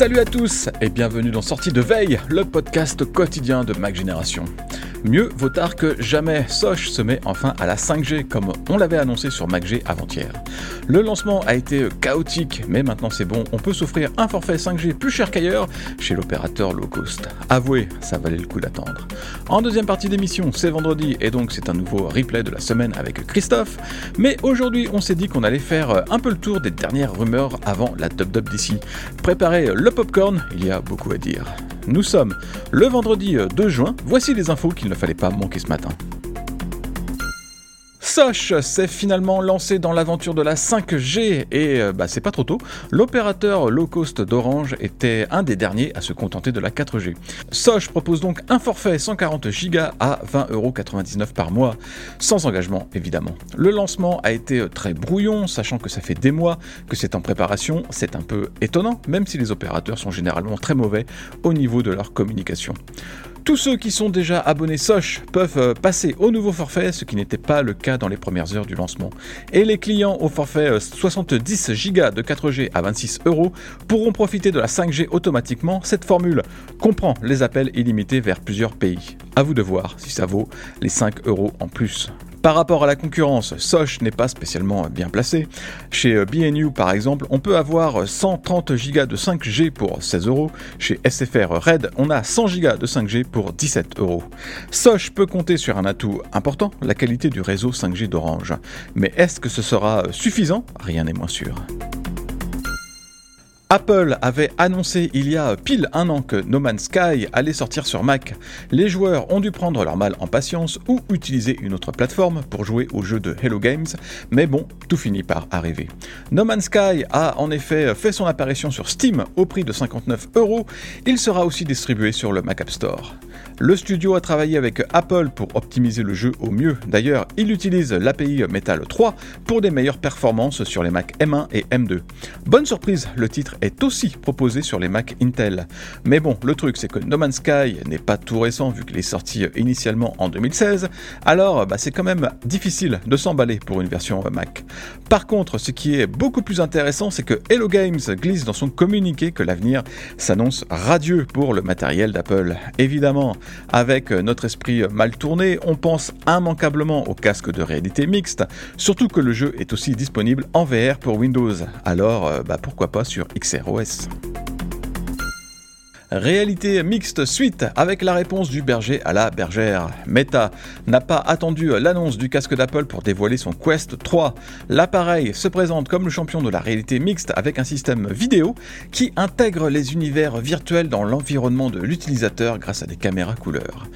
Salut à tous et bienvenue dans Sortie de Veille, le podcast quotidien de Mac Génération. Mieux vaut tard que jamais, Soch se met enfin à la 5G comme on l'avait annoncé sur MacG avant-hier. Le lancement a été chaotique, mais maintenant c'est bon, on peut s'offrir un forfait 5G plus cher qu'ailleurs chez l'opérateur low cost. Avouez, ça valait le coup d'attendre. En deuxième partie d'émission, c'est vendredi et donc c'est un nouveau replay de la semaine avec Christophe, mais aujourd'hui on s'est dit qu'on allait faire un peu le tour des dernières rumeurs avant la Dub Dub d'ici. Préparez le popcorn, il y a beaucoup à dire. Nous sommes le vendredi 2 juin, voici les infos qu'il ne fallait pas manquer ce matin. Soch s'est finalement lancé dans l'aventure de la 5G et bah, c'est pas trop tôt. L'opérateur low cost d'Orange était un des derniers à se contenter de la 4G. Soch propose donc un forfait 140 Go à 20,99€ par mois, sans engagement évidemment. Le lancement a été très brouillon, sachant que ça fait des mois que c'est en préparation. C'est un peu étonnant, même si les opérateurs sont généralement très mauvais au niveau de leur communication. Tous ceux qui sont déjà abonnés Soch peuvent passer au nouveau forfait, ce qui n'était pas le cas dans les premières heures du lancement. Et les clients au forfait 70 Go de 4G à 26 euros pourront profiter de la 5G automatiquement. Cette formule comprend les appels illimités vers plusieurs pays. À vous de voir si ça vaut les 5 euros en plus. Par rapport à la concurrence, Soch n'est pas spécialement bien placé. Chez BNU par exemple, on peut avoir 130 Go de 5G pour 16 euros. Chez SFR Red, on a 100 Go de 5G pour 17 euros. Soch peut compter sur un atout important, la qualité du réseau 5G d'Orange. Mais est-ce que ce sera suffisant? Rien n'est moins sûr. Apple avait annoncé il y a pile un an que No Man's Sky allait sortir sur Mac. Les joueurs ont dû prendre leur mal en patience ou utiliser une autre plateforme pour jouer au jeu de Hello Games, mais bon, tout finit par arriver. No Man's Sky a en effet fait son apparition sur Steam au prix de 59 euros. Il sera aussi distribué sur le Mac App Store. Le studio a travaillé avec Apple pour optimiser le jeu au mieux. D'ailleurs, il utilise l'API Metal 3 pour des meilleures performances sur les Mac M1 et M2. Bonne surprise, le titre est aussi proposé sur les Mac Intel. Mais bon, le truc c'est que No Man's Sky n'est pas tout récent vu qu'il est sorti initialement en 2016, alors bah, c'est quand même difficile de s'emballer pour une version Mac. Par contre, ce qui est beaucoup plus intéressant, c'est que Hello Games glisse dans son communiqué que l'avenir s'annonce radieux pour le matériel d'Apple. Évidemment, avec notre esprit mal tourné, on pense immanquablement au casque de réalité mixte, surtout que le jeu est aussi disponible en VR pour Windows. Alors, bah, pourquoi pas sur XROS Réalité mixte suite avec la réponse du berger à la bergère. Meta n'a pas attendu l'annonce du casque d'Apple pour dévoiler son Quest 3. L'appareil se présente comme le champion de la réalité mixte avec un système vidéo qui intègre les univers virtuels dans l'environnement de l'utilisateur grâce à des caméras couleurs.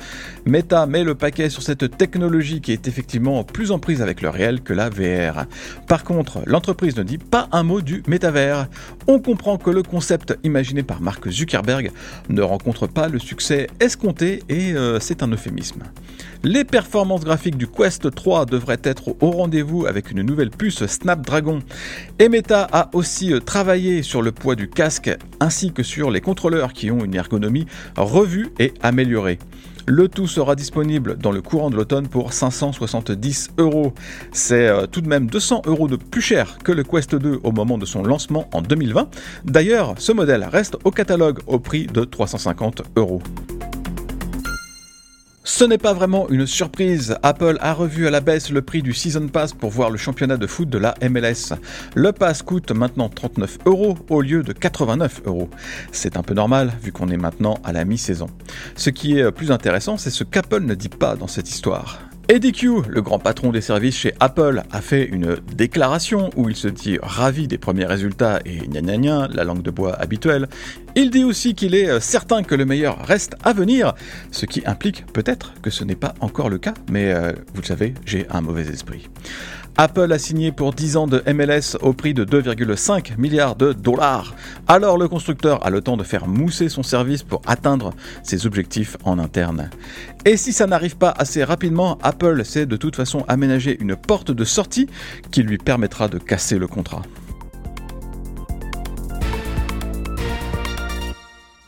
Meta met le paquet sur cette technologie qui est effectivement plus en prise avec le réel que la VR. Par contre, l'entreprise ne dit pas un mot du métavers. On comprend que le concept imaginé par Mark Zuckerberg ne rencontre pas le succès escompté et euh, c'est un euphémisme. Les performances graphiques du Quest 3 devraient être au rendez-vous avec une nouvelle puce Snapdragon. Et Meta a aussi euh, travaillé sur le poids du casque ainsi que sur les contrôleurs qui ont une ergonomie revue et améliorée. Le tout sera disponible dans le courant de l'automne pour 570 euros. C'est euh, tout de même 200 euros de plus cher que le Quest 2 au moment de son lancement en 2020. D'ailleurs, ce modèle reste au catalogue au prix de 350 euros. Ce n'est pas vraiment une surprise, Apple a revu à la baisse le prix du Season Pass pour voir le championnat de foot de la MLS. Le pass coûte maintenant 39 euros au lieu de 89 euros. C'est un peu normal vu qu'on est maintenant à la mi-saison. Ce qui est plus intéressant, c'est ce qu'Apple ne dit pas dans cette histoire. Eddie Q, le grand patron des services chez Apple, a fait une déclaration où il se dit ravi des premiers résultats et gna gna la langue de bois habituelle. Il dit aussi qu'il est euh, certain que le meilleur reste à venir, ce qui implique peut-être que ce n'est pas encore le cas, mais euh, vous le savez, j'ai un mauvais esprit. Apple a signé pour 10 ans de MLS au prix de 2,5 milliards de dollars. Alors le constructeur a le temps de faire mousser son service pour atteindre ses objectifs en interne. Et si ça n'arrive pas assez rapidement, Apple sait de toute façon aménager une porte de sortie qui lui permettra de casser le contrat.